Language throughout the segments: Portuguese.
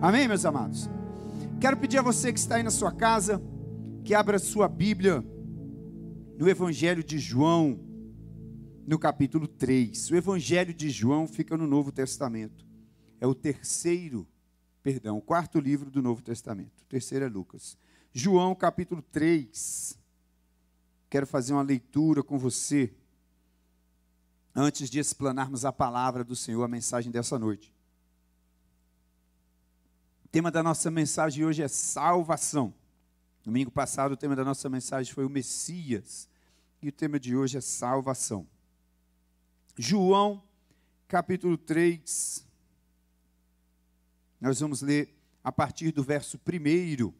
Amém, meus amados? Quero pedir a você que está aí na sua casa, que abra sua Bíblia no Evangelho de João, no capítulo 3. O Evangelho de João fica no Novo Testamento. É o terceiro, perdão, o quarto livro do Novo Testamento. O terceiro é Lucas. João, capítulo 3. Quero fazer uma leitura com você antes de explanarmos a palavra do Senhor, a mensagem dessa noite. Tema da nossa mensagem hoje é salvação. Domingo passado, o tema da nossa mensagem foi o Messias. E o tema de hoje é salvação. João, capítulo 3. Nós vamos ler a partir do verso 1.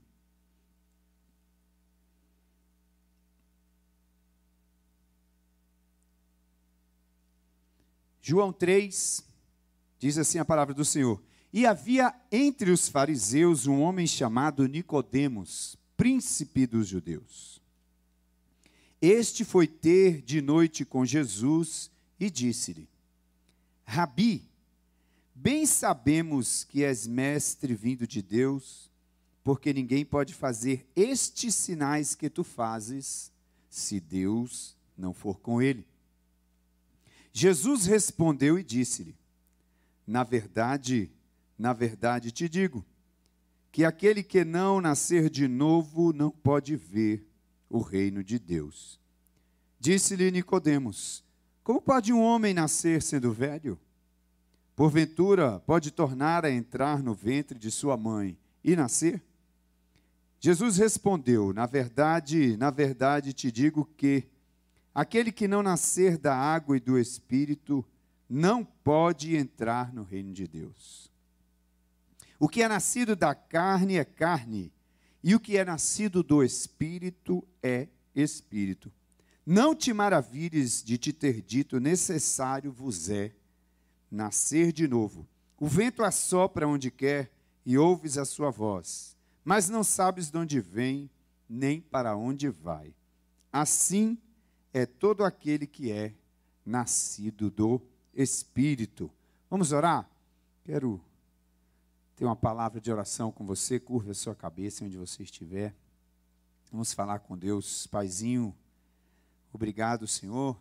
João 3, diz assim a palavra do Senhor: E havia entre os fariseus um homem chamado Nicodemos, príncipe dos judeus. Este foi ter de noite com Jesus e disse-lhe: Rabi, bem sabemos que és mestre vindo de Deus, porque ninguém pode fazer estes sinais que tu fazes se Deus não for com ele. Jesus respondeu e disse-lhe: Na verdade, na verdade te digo, que aquele que não nascer de novo não pode ver o reino de Deus. Disse-lhe Nicodemos: Como pode um homem nascer sendo velho? Porventura pode tornar a entrar no ventre de sua mãe e nascer? Jesus respondeu: Na verdade, na verdade te digo que Aquele que não nascer da água e do espírito não pode entrar no reino de Deus. O que é nascido da carne é carne, e o que é nascido do espírito é espírito. Não te maravilhes de te ter dito, necessário vos é nascer de novo. O vento assopra onde quer e ouves a sua voz, mas não sabes de onde vem, nem para onde vai. Assim é todo aquele que é nascido do Espírito. Vamos orar? Quero ter uma palavra de oração com você. Curva a sua cabeça onde você estiver. Vamos falar com Deus. Paizinho, obrigado, Senhor,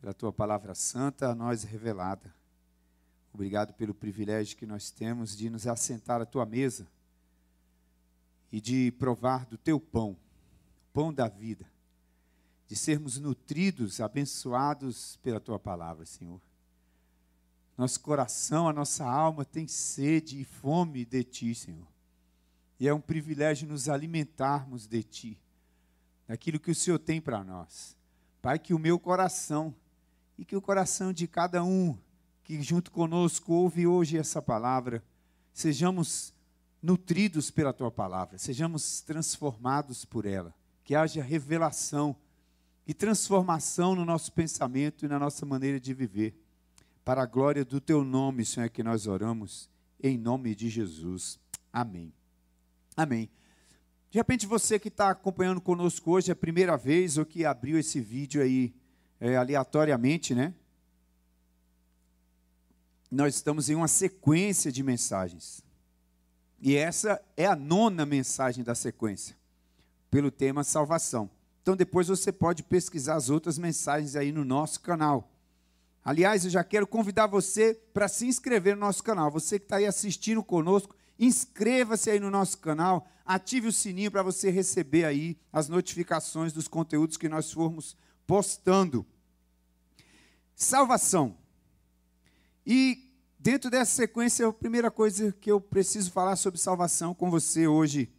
pela tua palavra santa a nós revelada. Obrigado pelo privilégio que nós temos de nos assentar à tua mesa e de provar do teu pão, pão da vida de sermos nutridos, abençoados pela tua palavra, Senhor. Nosso coração, a nossa alma tem sede e fome de ti, Senhor. E é um privilégio nos alimentarmos de ti, daquilo que o Senhor tem para nós. Pai, que o meu coração e que o coração de cada um que junto conosco ouve hoje essa palavra, sejamos nutridos pela tua palavra, sejamos transformados por ela, que haja revelação e transformação no nosso pensamento e na nossa maneira de viver. Para a glória do teu nome, Senhor, é que nós oramos, em nome de Jesus. Amém. Amém. De repente, você que está acompanhando conosco hoje é a primeira vez ou que abriu esse vídeo aí é, aleatoriamente, né? Nós estamos em uma sequência de mensagens. E essa é a nona mensagem da sequência, pelo tema salvação. Então depois você pode pesquisar as outras mensagens aí no nosso canal. Aliás, eu já quero convidar você para se inscrever no nosso canal. Você que está aí assistindo conosco, inscreva-se aí no nosso canal, ative o sininho para você receber aí as notificações dos conteúdos que nós formos postando. Salvação. E dentro dessa sequência, a primeira coisa que eu preciso falar sobre salvação com você hoje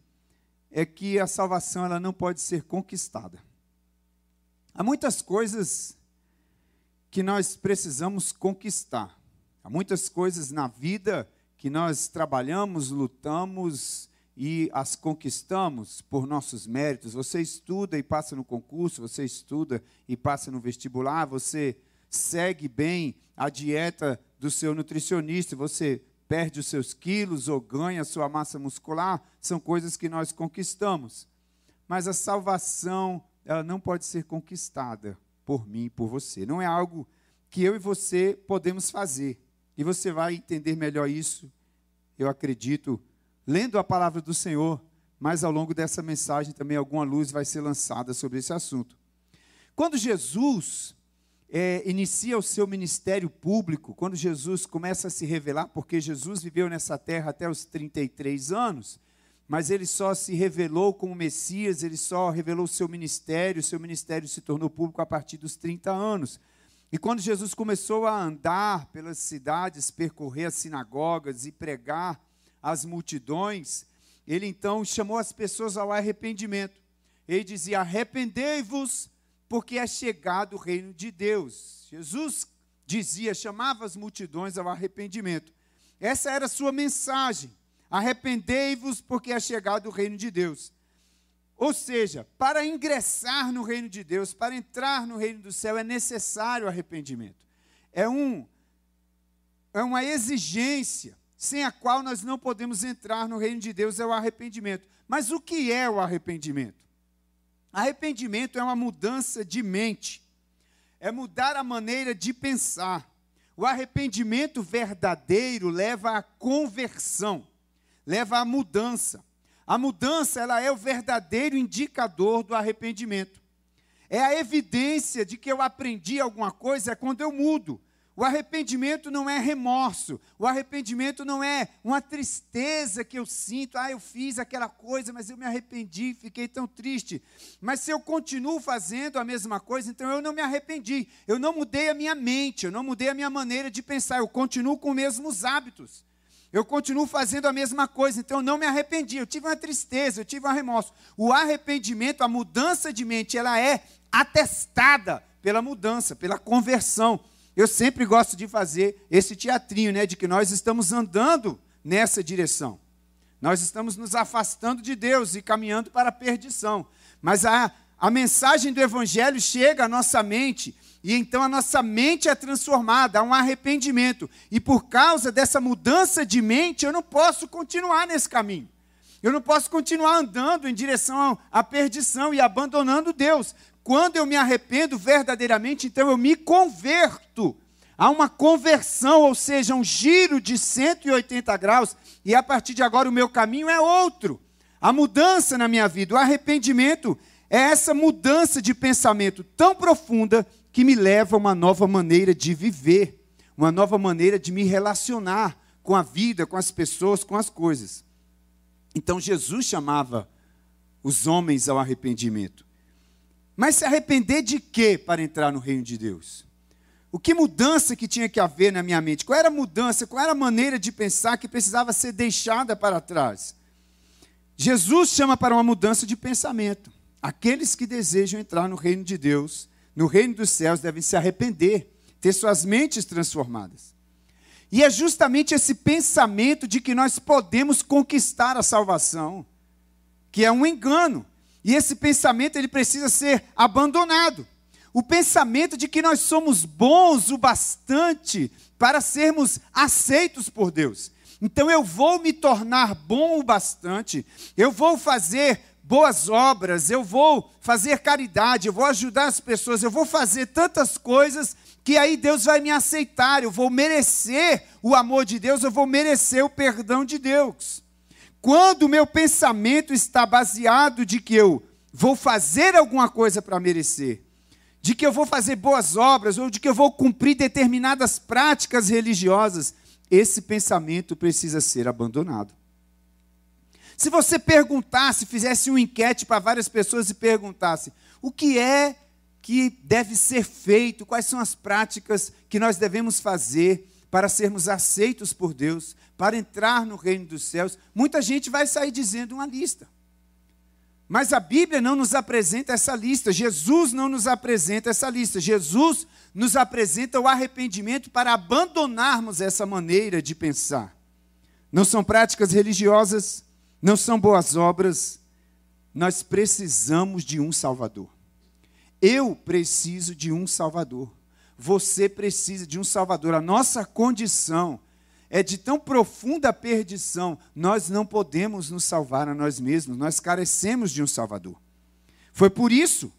é que a salvação ela não pode ser conquistada. Há muitas coisas que nós precisamos conquistar. Há muitas coisas na vida que nós trabalhamos, lutamos e as conquistamos por nossos méritos. Você estuda e passa no concurso, você estuda e passa no vestibular, você segue bem a dieta do seu nutricionista, você perde os seus quilos ou ganha a sua massa muscular, são coisas que nós conquistamos. Mas a salvação, ela não pode ser conquistada por mim e por você. Não é algo que eu e você podemos fazer. E você vai entender melhor isso eu acredito, lendo a palavra do Senhor, mas ao longo dessa mensagem também alguma luz vai ser lançada sobre esse assunto. Quando Jesus é, inicia o seu ministério público, quando Jesus começa a se revelar, porque Jesus viveu nessa terra até os 33 anos, mas ele só se revelou como Messias, ele só revelou seu ministério, seu ministério se tornou público a partir dos 30 anos. E quando Jesus começou a andar pelas cidades, percorrer as sinagogas e pregar às multidões, ele então chamou as pessoas ao arrependimento. Ele dizia: Arrependei-vos, porque é chegado o reino de Deus. Jesus dizia, chamava as multidões ao arrependimento. Essa era a sua mensagem. Arrependei-vos, porque é chegado o reino de Deus. Ou seja, para ingressar no reino de Deus, para entrar no reino do céu, é necessário arrependimento. É, um, é uma exigência sem a qual nós não podemos entrar no reino de Deus, é o arrependimento. Mas o que é o arrependimento? Arrependimento é uma mudança de mente, é mudar a maneira de pensar. O arrependimento verdadeiro leva à conversão leva à mudança. A mudança, ela é o verdadeiro indicador do arrependimento. É a evidência de que eu aprendi alguma coisa é quando eu mudo. O arrependimento não é remorso. O arrependimento não é uma tristeza que eu sinto. Ah, eu fiz aquela coisa, mas eu me arrependi, fiquei tão triste. Mas se eu continuo fazendo a mesma coisa, então eu não me arrependi. Eu não mudei a minha mente, eu não mudei a minha maneira de pensar. Eu continuo com os mesmos hábitos. Eu continuo fazendo a mesma coisa, então eu não me arrependi. Eu tive uma tristeza, eu tive um remorso. O arrependimento, a mudança de mente, ela é atestada pela mudança, pela conversão. Eu sempre gosto de fazer esse teatrinho, né, de que nós estamos andando nessa direção. Nós estamos nos afastando de Deus e caminhando para a perdição. Mas a, a mensagem do Evangelho chega à nossa mente e então a nossa mente é transformada, há um arrependimento. E por causa dessa mudança de mente, eu não posso continuar nesse caminho. Eu não posso continuar andando em direção à perdição e abandonando Deus. Quando eu me arrependo verdadeiramente, então eu me converto. Há uma conversão, ou seja, um giro de 180 graus, e a partir de agora o meu caminho é outro. A mudança na minha vida, o arrependimento, é essa mudança de pensamento tão profunda que me leva a uma nova maneira de viver, uma nova maneira de me relacionar com a vida, com as pessoas, com as coisas. Então Jesus chamava os homens ao arrependimento. Mas se arrepender de quê para entrar no reino de Deus? O que mudança que tinha que haver na minha mente? Qual era a mudança? Qual era a maneira de pensar que precisava ser deixada para trás? Jesus chama para uma mudança de pensamento. Aqueles que desejam entrar no reino de Deus no reino dos céus devem se arrepender, ter suas mentes transformadas. E é justamente esse pensamento de que nós podemos conquistar a salvação, que é um engano. E esse pensamento ele precisa ser abandonado. O pensamento de que nós somos bons o bastante para sermos aceitos por Deus. Então eu vou me tornar bom o bastante, eu vou fazer boas obras, eu vou fazer caridade, eu vou ajudar as pessoas, eu vou fazer tantas coisas que aí Deus vai me aceitar, eu vou merecer o amor de Deus, eu vou merecer o perdão de Deus. Quando o meu pensamento está baseado de que eu vou fazer alguma coisa para merecer, de que eu vou fazer boas obras ou de que eu vou cumprir determinadas práticas religiosas, esse pensamento precisa ser abandonado. Se você perguntasse, fizesse uma enquete para várias pessoas e perguntasse o que é que deve ser feito, quais são as práticas que nós devemos fazer para sermos aceitos por Deus, para entrar no reino dos céus, muita gente vai sair dizendo uma lista. Mas a Bíblia não nos apresenta essa lista, Jesus não nos apresenta essa lista. Jesus nos apresenta o arrependimento para abandonarmos essa maneira de pensar. Não são práticas religiosas, não são boas obras, nós precisamos de um Salvador. Eu preciso de um Salvador. Você precisa de um Salvador. A nossa condição é de tão profunda perdição, nós não podemos nos salvar a nós mesmos, nós carecemos de um Salvador. Foi por isso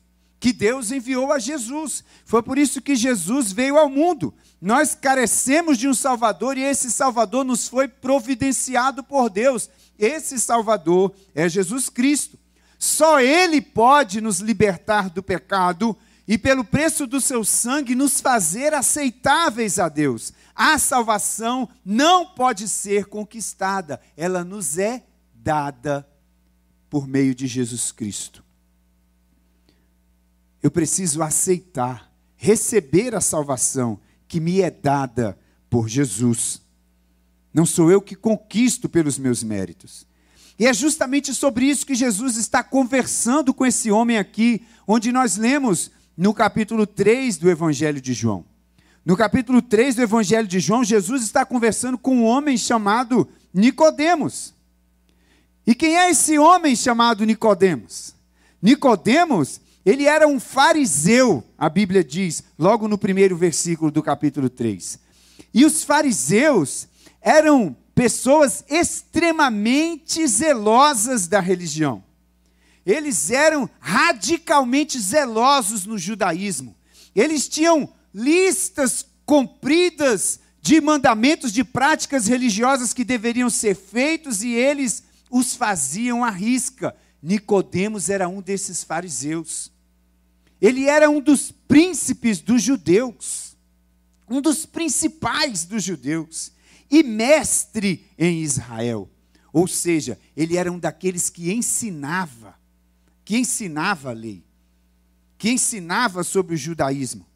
que Deus enviou a Jesus. Foi por isso que Jesus veio ao mundo. Nós carecemos de um Salvador e esse Salvador nos foi providenciado por Deus. Esse Salvador é Jesus Cristo. Só Ele pode nos libertar do pecado e, pelo preço do seu sangue, nos fazer aceitáveis a Deus. A salvação não pode ser conquistada, ela nos é dada por meio de Jesus Cristo. Eu preciso aceitar, receber a salvação que me é dada por Jesus. Não sou eu que conquisto pelos meus méritos. E é justamente sobre isso que Jesus está conversando com esse homem aqui, onde nós lemos no capítulo 3 do Evangelho de João. No capítulo 3 do Evangelho de João, Jesus está conversando com um homem chamado Nicodemos. E quem é esse homem chamado Nicodemos? Nicodemos, ele era um fariseu, a Bíblia diz, logo no primeiro versículo do capítulo 3. E os fariseus eram pessoas extremamente zelosas da religião. Eles eram radicalmente zelosos no judaísmo. Eles tinham listas compridas de mandamentos, de práticas religiosas que deveriam ser feitos e eles os faziam à risca. Nicodemos era um desses fariseus. Ele era um dos príncipes dos judeus, um dos principais dos judeus e mestre em Israel. Ou seja, ele era um daqueles que ensinava, que ensinava a lei, que ensinava sobre o judaísmo.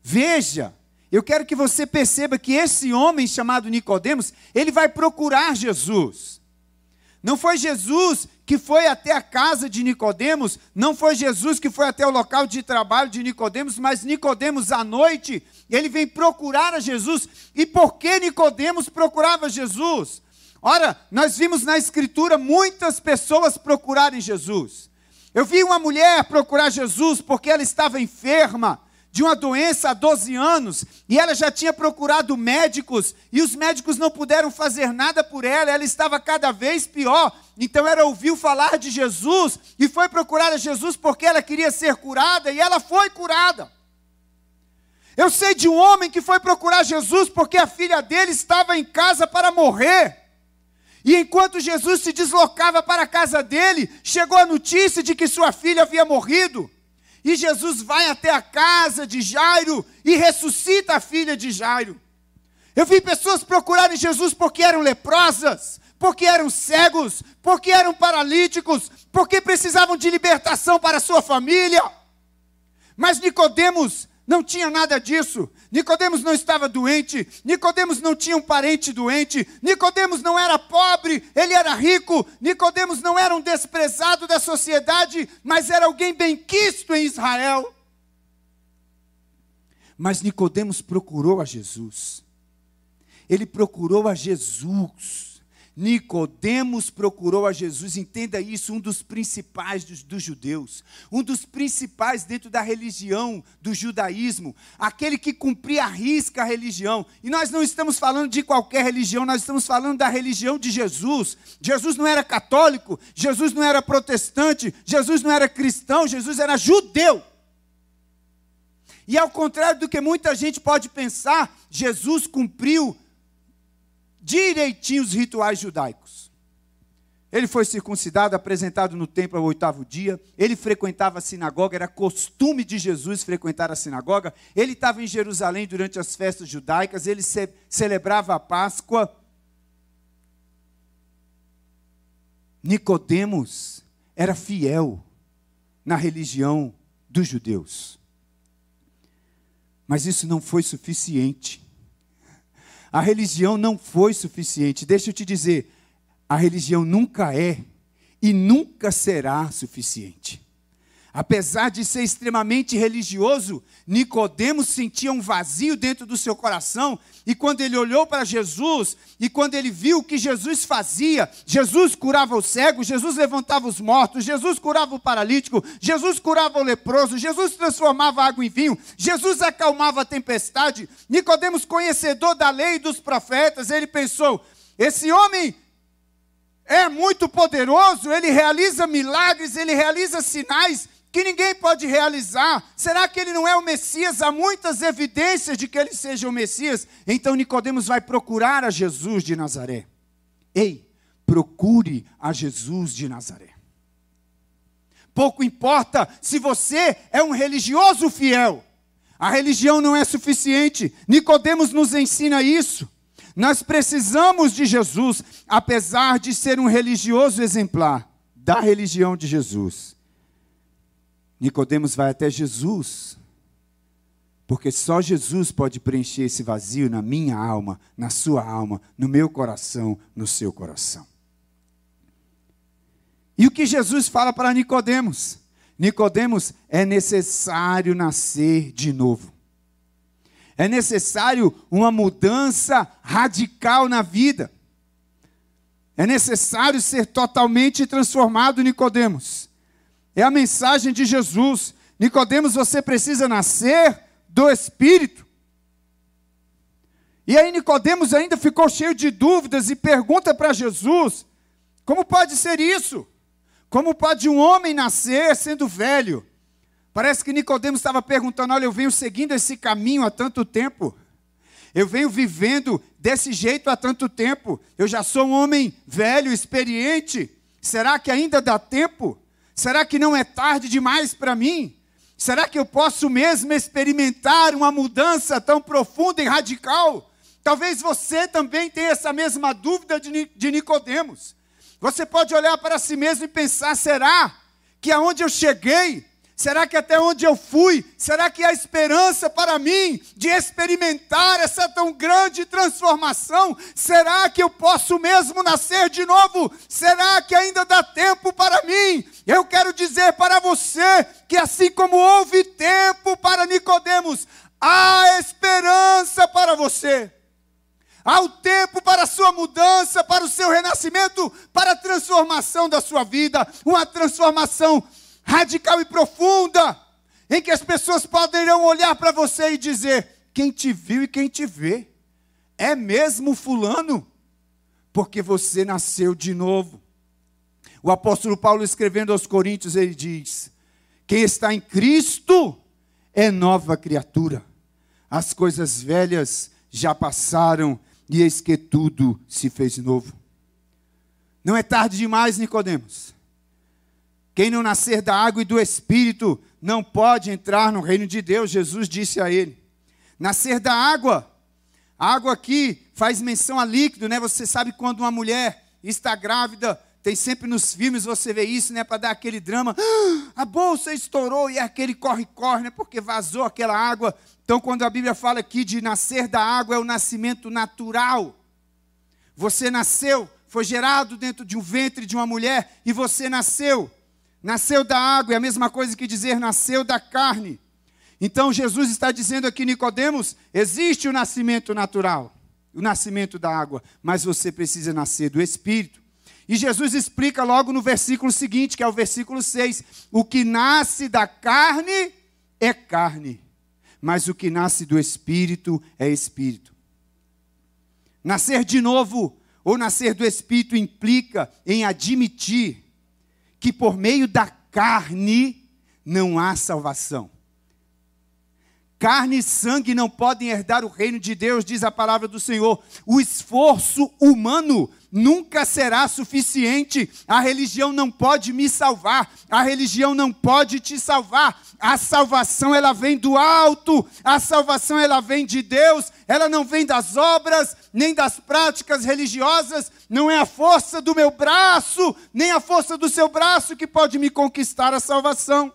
Veja, eu quero que você perceba que esse homem chamado Nicodemos, ele vai procurar Jesus. Não foi Jesus que foi até a casa de Nicodemos, não foi Jesus que foi até o local de trabalho de Nicodemos, mas Nicodemos à noite, ele vem procurar a Jesus. E por que Nicodemos procurava Jesus? Ora, nós vimos na escritura muitas pessoas procurarem Jesus. Eu vi uma mulher procurar Jesus porque ela estava enferma de uma doença há 12 anos, e ela já tinha procurado médicos, e os médicos não puderam fazer nada por ela, ela estava cada vez pior. Então ela ouviu falar de Jesus e foi procurar a Jesus porque ela queria ser curada, e ela foi curada. Eu sei de um homem que foi procurar Jesus porque a filha dele estava em casa para morrer. E enquanto Jesus se deslocava para a casa dele, chegou a notícia de que sua filha havia morrido. E Jesus vai até a casa de Jairo e ressuscita a filha de Jairo. Eu vi pessoas procurarem Jesus porque eram leprosas, porque eram cegos, porque eram paralíticos, porque precisavam de libertação para sua família. Mas Nicodemos não tinha nada disso. Nicodemos não estava doente, Nicodemos não tinha um parente doente, Nicodemos não era pobre, ele era rico, Nicodemos não era um desprezado da sociedade, mas era alguém bem quisto em Israel. Mas Nicodemos procurou a Jesus. Ele procurou a Jesus Nicodemos procurou a Jesus, entenda isso, um dos principais dos, dos, judeus, um dos principais dentro da religião do judaísmo, aquele que cumpria a risca a religião. E nós não estamos falando de qualquer religião, nós estamos falando da religião de Jesus. Jesus não era católico, Jesus não era protestante, Jesus não era cristão, Jesus era judeu. E ao contrário do que muita gente pode pensar, Jesus cumpriu direitinho os rituais judaicos. Ele foi circuncidado, apresentado no templo ao oitavo dia. Ele frequentava a sinagoga, era costume de Jesus frequentar a sinagoga. Ele estava em Jerusalém durante as festas judaicas, ele ce celebrava a Páscoa. Nicodemos era fiel na religião dos judeus. Mas isso não foi suficiente. A religião não foi suficiente. Deixa eu te dizer, a religião nunca é e nunca será suficiente. Apesar de ser extremamente religioso, Nicodemos sentia um vazio dentro do seu coração, e quando ele olhou para Jesus, e quando ele viu o que Jesus fazia, Jesus curava o cego, Jesus levantava os mortos, Jesus curava o paralítico, Jesus curava o leproso, Jesus transformava água em vinho, Jesus acalmava a tempestade. Nicodemos, conhecedor da lei e dos profetas, ele pensou: esse homem é muito poderoso, ele realiza milagres, ele realiza sinais, que ninguém pode realizar. Será que ele não é o Messias? Há muitas evidências de que ele seja o Messias. Então Nicodemos vai procurar a Jesus de Nazaré. Ei, procure a Jesus de Nazaré. Pouco importa se você é um religioso fiel. A religião não é suficiente. Nicodemos nos ensina isso. Nós precisamos de Jesus, apesar de ser um religioso exemplar da religião de Jesus. Nicodemos vai até Jesus, porque só Jesus pode preencher esse vazio na minha alma, na sua alma, no meu coração, no seu coração. E o que Jesus fala para Nicodemos? Nicodemos é necessário nascer de novo. É necessário uma mudança radical na vida. É necessário ser totalmente transformado, Nicodemos. É a mensagem de Jesus. Nicodemos, você precisa nascer do Espírito. E aí Nicodemos ainda ficou cheio de dúvidas e pergunta para Jesus: como pode ser isso? Como pode um homem nascer sendo velho? Parece que Nicodemos estava perguntando: olha, eu venho seguindo esse caminho há tanto tempo. Eu venho vivendo desse jeito há tanto tempo. Eu já sou um homem velho, experiente. Será que ainda dá tempo? Será que não é tarde demais para mim? Será que eu posso mesmo experimentar uma mudança tão profunda e radical? Talvez você também tenha essa mesma dúvida de Nicodemos. Você pode olhar para si mesmo e pensar: será que aonde eu cheguei, será que até onde eu fui, será que há esperança para mim de experimentar essa tão grande transformação? Será que eu posso mesmo nascer de novo? Será que ainda dá tempo para mim? Eu quero dizer para você que assim como houve tempo para Nicodemos, há esperança para você. Há o tempo para a sua mudança, para o seu renascimento, para a transformação da sua vida, uma transformação radical e profunda, em que as pessoas poderão olhar para você e dizer: quem te viu e quem te vê, é mesmo Fulano? Porque você nasceu de novo. O apóstolo Paulo, escrevendo aos Coríntios, ele diz: Quem está em Cristo é nova criatura. As coisas velhas já passaram e eis que tudo se fez novo. Não é tarde demais, Nicodemos. Quem não nascer da água e do espírito não pode entrar no reino de Deus, Jesus disse a ele. Nascer da água. A água aqui faz menção a líquido, né? Você sabe quando uma mulher está grávida, tem sempre nos filmes você vê isso, né, para dar aquele drama. Ah, a bolsa estourou e é aquele corre-corre, né, porque vazou aquela água. Então, quando a Bíblia fala aqui de nascer da água, é o nascimento natural. Você nasceu, foi gerado dentro de um ventre de uma mulher e você nasceu. Nasceu da água, é a mesma coisa que dizer nasceu da carne. Então Jesus está dizendo aqui, Nicodemos, existe o nascimento natural, o nascimento da água, mas você precisa nascer do Espírito. E Jesus explica logo no versículo seguinte, que é o versículo 6: o que nasce da carne é carne, mas o que nasce do espírito é espírito. Nascer de novo ou nascer do espírito implica em admitir que por meio da carne não há salvação. Carne e sangue não podem herdar o reino de Deus, diz a palavra do Senhor. O esforço humano nunca será suficiente. A religião não pode me salvar, a religião não pode te salvar. A salvação ela vem do alto, a salvação ela vem de Deus, ela não vem das obras, nem das práticas religiosas, não é a força do meu braço, nem a força do seu braço que pode me conquistar a salvação.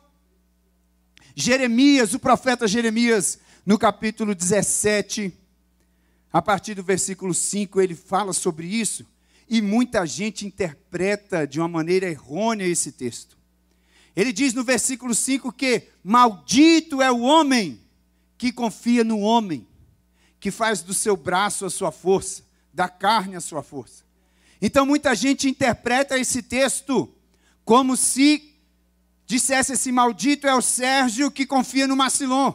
Jeremias, o profeta Jeremias, no capítulo 17, a partir do versículo 5, ele fala sobre isso, e muita gente interpreta de uma maneira errônea esse texto. Ele diz no versículo 5 que maldito é o homem que confia no homem, que faz do seu braço a sua força, da carne a sua força. Então muita gente interpreta esse texto como se dissesse assim: Maldito é o Sérgio que confia no Macilon.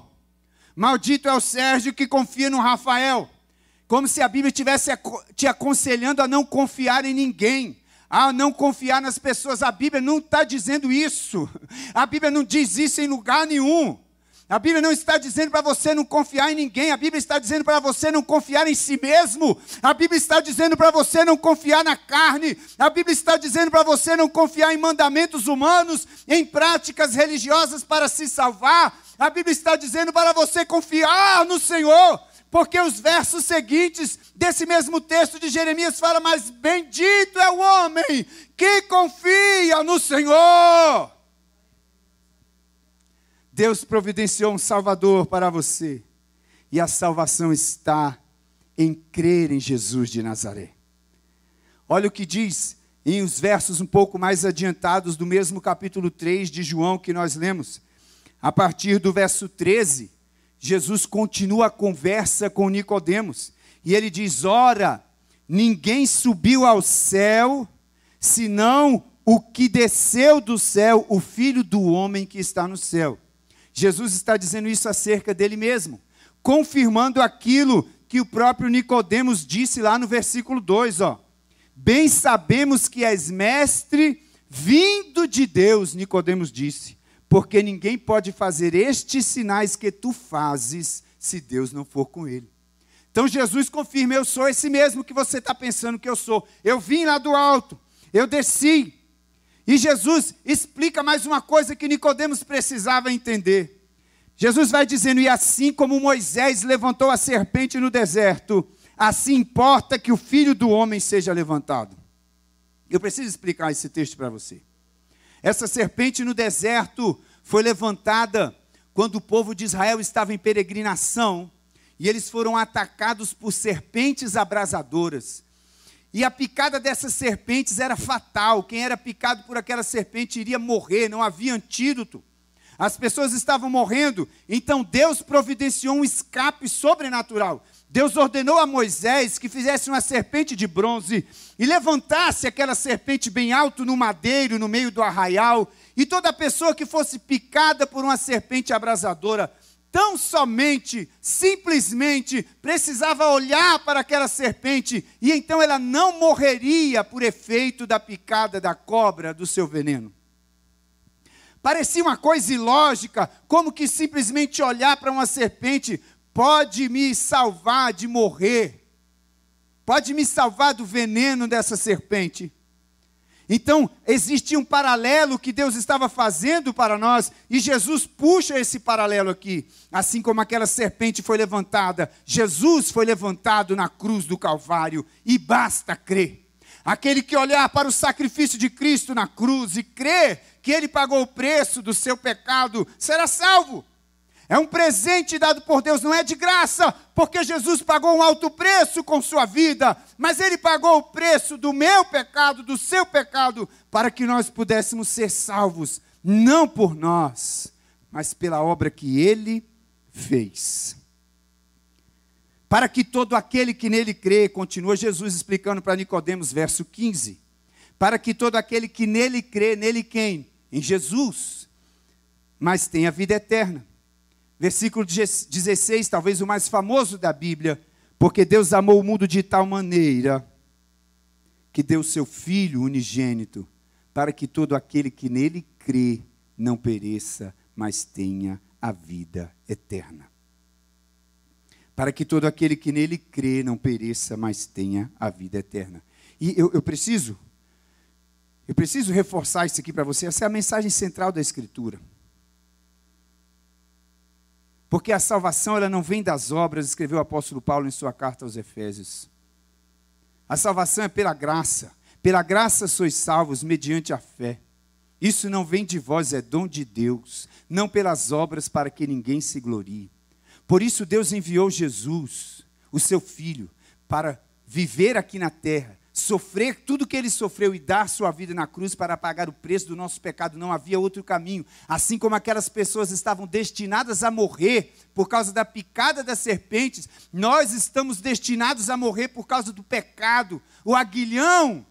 Maldito é o Sérgio que confia no Rafael. Como se a Bíblia estivesse te aconselhando a não confiar em ninguém, a não confiar nas pessoas. A Bíblia não está dizendo isso. A Bíblia não diz isso em lugar nenhum. A Bíblia não está dizendo para você não confiar em ninguém, a Bíblia está dizendo para você não confiar em si mesmo, a Bíblia está dizendo para você não confiar na carne, a Bíblia está dizendo para você não confiar em mandamentos humanos, em práticas religiosas para se salvar, a Bíblia está dizendo para você confiar no Senhor, porque os versos seguintes desse mesmo texto de Jeremias fala: Mas bendito é o homem que confia no Senhor. Deus providenciou um Salvador para você, e a salvação está em crer em Jesus de Nazaré. Olha o que diz em os versos um pouco mais adiantados do mesmo capítulo 3 de João que nós lemos. A partir do verso 13, Jesus continua a conversa com Nicodemos, e ele diz: "Ora, ninguém subiu ao céu senão o que desceu do céu, o filho do homem que está no céu." Jesus está dizendo isso acerca dele mesmo, confirmando aquilo que o próprio Nicodemos disse lá no versículo 2, ó. Bem sabemos que és mestre vindo de Deus, Nicodemos disse, porque ninguém pode fazer estes sinais que tu fazes se Deus não for com ele. Então Jesus confirma: eu sou esse mesmo que você está pensando que eu sou. Eu vim lá do alto, eu desci, e Jesus explica mais uma coisa que Nicodemos precisava entender. Jesus vai dizendo: "E assim como Moisés levantou a serpente no deserto, assim importa que o filho do homem seja levantado." Eu preciso explicar esse texto para você. Essa serpente no deserto foi levantada quando o povo de Israel estava em peregrinação e eles foram atacados por serpentes abrasadoras. E a picada dessas serpentes era fatal. Quem era picado por aquela serpente iria morrer, não havia antídoto. As pessoas estavam morrendo, então Deus providenciou um escape sobrenatural. Deus ordenou a Moisés que fizesse uma serpente de bronze e levantasse aquela serpente bem alto no madeiro, no meio do arraial, e toda pessoa que fosse picada por uma serpente abrasadora tão somente, simplesmente, precisava olhar para aquela serpente e então ela não morreria por efeito da picada da cobra do seu veneno. Parecia uma coisa ilógica, como que simplesmente olhar para uma serpente pode me salvar de morrer, pode me salvar do veneno dessa serpente. Então, existia um paralelo que Deus estava fazendo para nós, e Jesus puxa esse paralelo aqui. Assim como aquela serpente foi levantada, Jesus foi levantado na cruz do Calvário, e basta crer. Aquele que olhar para o sacrifício de Cristo na cruz e crer que ele pagou o preço do seu pecado, será salvo. É um presente dado por Deus, não é de graça, porque Jesus pagou um alto preço com sua vida, mas ele pagou o preço do meu pecado, do seu pecado, para que nós pudéssemos ser salvos, não por nós, mas pela obra que ele fez. Para que todo aquele que nele crê, continua Jesus explicando para Nicodemos, verso 15. Para que todo aquele que nele crê, nele quem? Em Jesus, mas tenha vida eterna. Versículo 16, talvez o mais famoso da Bíblia, porque Deus amou o mundo de tal maneira que deu seu Filho unigênito, para que todo aquele que nele crê não pereça, mas tenha a vida eterna. Para que todo aquele que nele crê não pereça, mas tenha a vida eterna. E eu, eu preciso, eu preciso reforçar isso aqui para você. Essa é a mensagem central da Escritura. Porque a salvação ela não vem das obras, escreveu o apóstolo Paulo em sua carta aos Efésios. A salvação é pela graça. Pela graça sois salvos mediante a fé. Isso não vem de vós, é dom de Deus, não pelas obras para que ninguém se glorie. Por isso Deus enviou Jesus, o seu filho, para viver aqui na terra, sofrer tudo que ele sofreu e dar sua vida na cruz para pagar o preço do nosso pecado, não havia outro caminho. Assim como aquelas pessoas estavam destinadas a morrer por causa da picada das serpentes, nós estamos destinados a morrer por causa do pecado. O aguilhão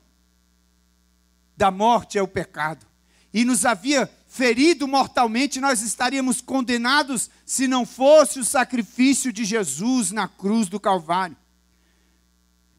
da morte é o pecado. E nos havia ferido mortalmente, nós estaríamos condenados se não fosse o sacrifício de Jesus na cruz do Calvário.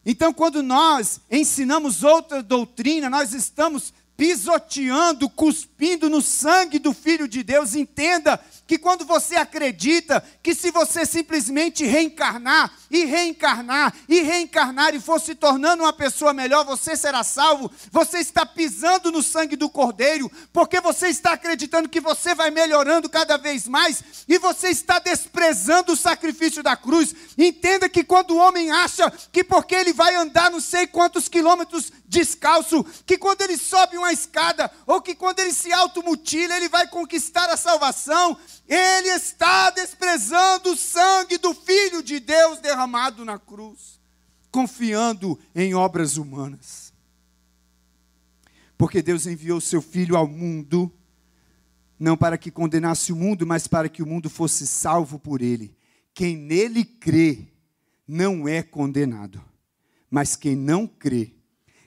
Então, quando nós ensinamos outra doutrina, nós estamos pisoteando, cuspindo no sangue do Filho de Deus. Entenda que quando você acredita que se você simplesmente reencarnar e reencarnar e reencarnar e for se tornando uma pessoa melhor, você será salvo, você está pisando no sangue do Cordeiro, porque você está acreditando que você vai melhorando cada vez mais e você está desprezando o sacrifício da cruz. Entenda que quando o homem acha que porque ele vai andar não sei quantos quilômetros descalço, que quando ele sobe uma escada, ou que quando ele se automutila, ele vai conquistar a salvação, ele está desprezando o sangue do Filho de Deus derramado na cruz, confiando em obras humanas. Porque Deus enviou seu Filho ao mundo, não para que condenasse o mundo, mas para que o mundo fosse salvo por ele. Quem nele crê não é condenado, mas quem não crê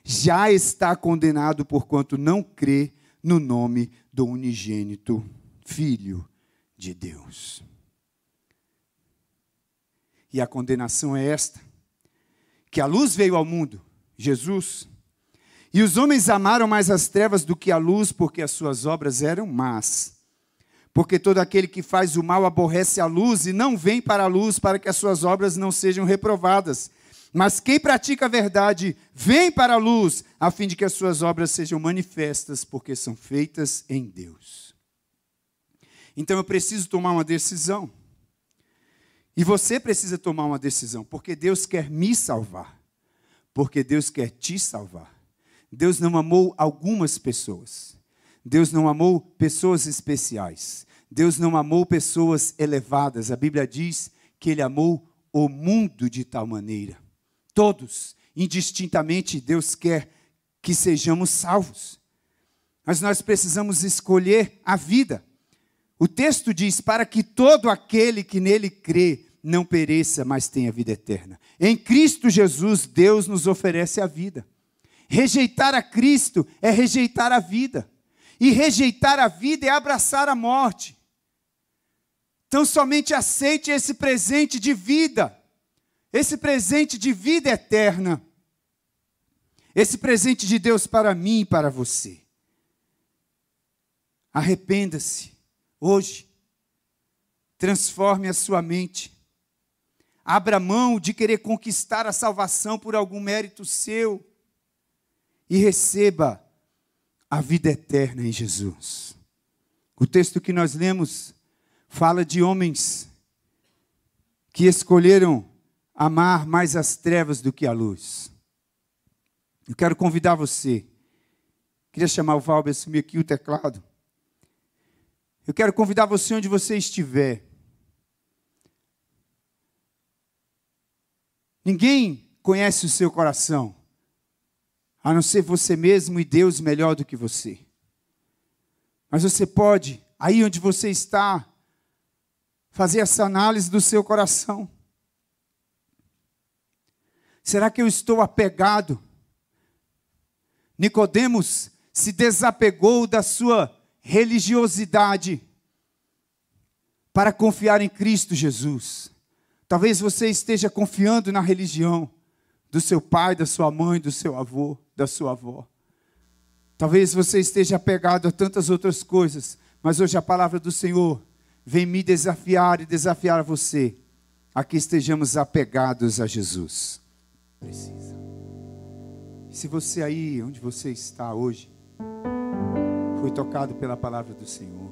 já está condenado porquanto não crê no nome do unigênito Filho de Deus. E a condenação é esta: que a luz veio ao mundo, Jesus, e os homens amaram mais as trevas do que a luz, porque as suas obras eram más. Porque todo aquele que faz o mal aborrece a luz e não vem para a luz para que as suas obras não sejam reprovadas. Mas quem pratica a verdade vem para a luz, a fim de que as suas obras sejam manifestas, porque são feitas em Deus. Então eu preciso tomar uma decisão. E você precisa tomar uma decisão, porque Deus quer me salvar. Porque Deus quer te salvar. Deus não amou algumas pessoas. Deus não amou pessoas especiais. Deus não amou pessoas elevadas. A Bíblia diz que Ele amou o mundo de tal maneira Todos, indistintamente, Deus quer que sejamos salvos. Mas nós precisamos escolher a vida. O texto diz: para que todo aquele que nele crê não pereça, mas tenha vida eterna. Em Cristo Jesus, Deus nos oferece a vida. Rejeitar a Cristo é rejeitar a vida. E rejeitar a vida é abraçar a morte. Então, somente aceite esse presente de vida esse presente de vida eterna, esse presente de Deus para mim e para você. Arrependa-se hoje, transforme a sua mente, abra mão de querer conquistar a salvação por algum mérito seu e receba a vida eterna em Jesus. O texto que nós lemos fala de homens que escolheram amar mais as trevas do que a luz. Eu quero convidar você. Queria chamar o Valber a assumir aqui o teclado. Eu quero convidar você onde você estiver. Ninguém conhece o seu coração, a não ser você mesmo e Deus melhor do que você. Mas você pode, aí onde você está, fazer essa análise do seu coração. Será que eu estou apegado? Nicodemos se desapegou da sua religiosidade para confiar em Cristo Jesus. Talvez você esteja confiando na religião do seu pai, da sua mãe, do seu avô, da sua avó. Talvez você esteja apegado a tantas outras coisas, mas hoje a palavra do Senhor vem me desafiar e desafiar você a que estejamos apegados a Jesus precisa. Se você aí, onde você está hoje, foi tocado pela palavra do Senhor,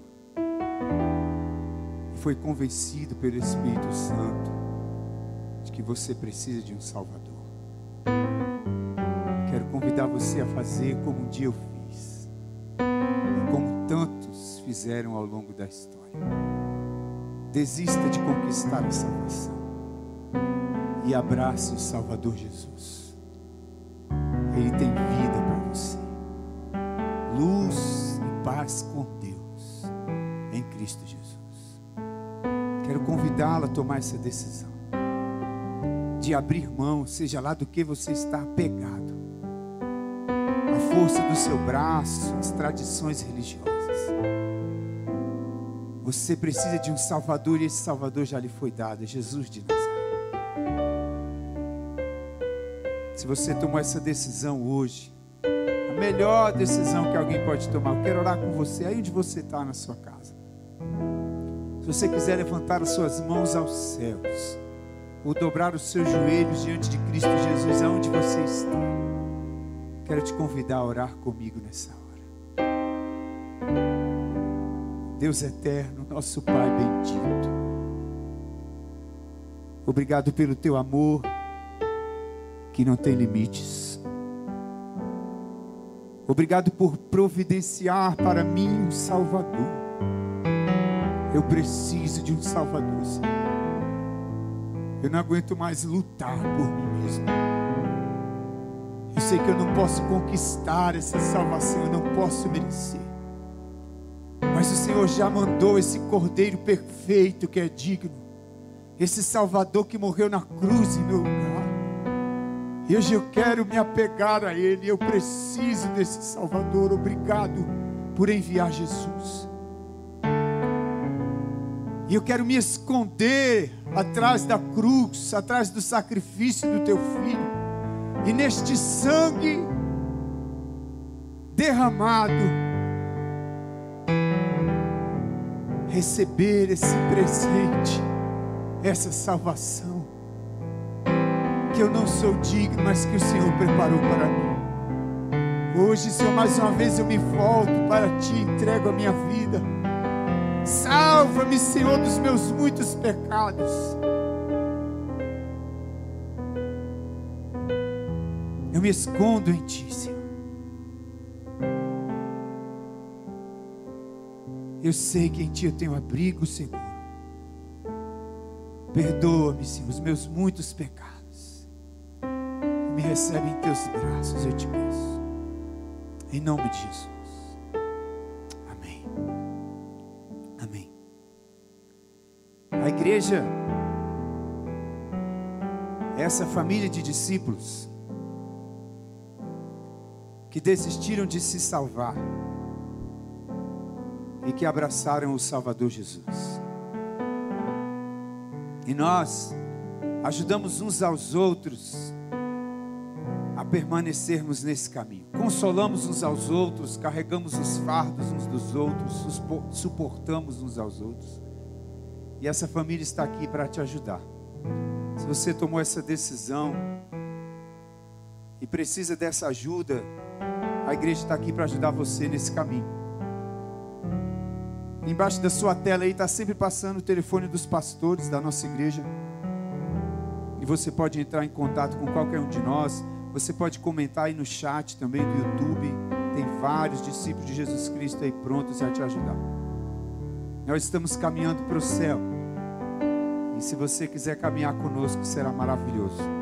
foi convencido pelo Espírito Santo de que você precisa de um Salvador, quero convidar você a fazer como um dia eu fiz, e como tantos fizeram ao longo da história. Desista de conquistar a salvação e abrace o Salvador Jesus. Ele tem vida para você. Luz e paz com Deus em Cristo Jesus. Quero convidá-lo a tomar essa decisão de abrir mão, seja lá do que você está apegado. A força do seu braço, as tradições religiosas. Você precisa de um Salvador e esse Salvador já lhe foi dado, é Jesus de Nazaré. Se você tomou essa decisão hoje, a melhor decisão que alguém pode tomar, eu quero orar com você aí onde você está na sua casa. Se você quiser levantar as suas mãos aos céus, ou dobrar os seus joelhos diante de Cristo Jesus, aonde você está, quero te convidar a orar comigo nessa hora. Deus eterno, nosso Pai bendito, obrigado pelo teu amor que não tem limites. Obrigado por providenciar para mim um Salvador. Eu preciso de um Salvador, Senhor. Eu não aguento mais lutar por mim mesmo. Eu sei que eu não posso conquistar essa salvação, eu não posso merecer. Mas o Senhor já mandou esse Cordeiro perfeito que é digno, esse Salvador que morreu na cruz em meu lugar. E hoje eu quero me apegar a Ele, eu preciso desse Salvador. Obrigado por enviar Jesus. E eu quero me esconder atrás da cruz, atrás do sacrifício do teu filho. E neste sangue derramado, receber esse presente, essa salvação, que eu não sou digno, mas que o Senhor preparou para mim. Hoje, Senhor, mais uma vez eu me volto para ti, entrego a minha vida. Salva-me, Senhor, dos meus muitos pecados. Eu me escondo em Ti, Senhor. Eu sei que em Ti eu tenho abrigo seguro. Perdoa-me, Senhor, os meus muitos pecados. Recebe em Teus braços, eu te peço. Em nome de Jesus. Amém. Amém. A igreja, essa família de discípulos, que desistiram de se salvar e que abraçaram o Salvador Jesus. E nós ajudamos uns aos outros permanecermos nesse caminho. Consolamos uns aos outros, carregamos os fardos uns dos outros, suportamos uns aos outros. E essa família está aqui para te ajudar. Se você tomou essa decisão e precisa dessa ajuda, a igreja está aqui para ajudar você nesse caminho. Embaixo da sua tela aí está sempre passando o telefone dos pastores da nossa igreja. E você pode entrar em contato com qualquer um de nós. Você pode comentar aí no chat também do YouTube. Tem vários discípulos de Jesus Cristo aí prontos a te ajudar. Nós estamos caminhando para o céu. E se você quiser caminhar conosco, será maravilhoso.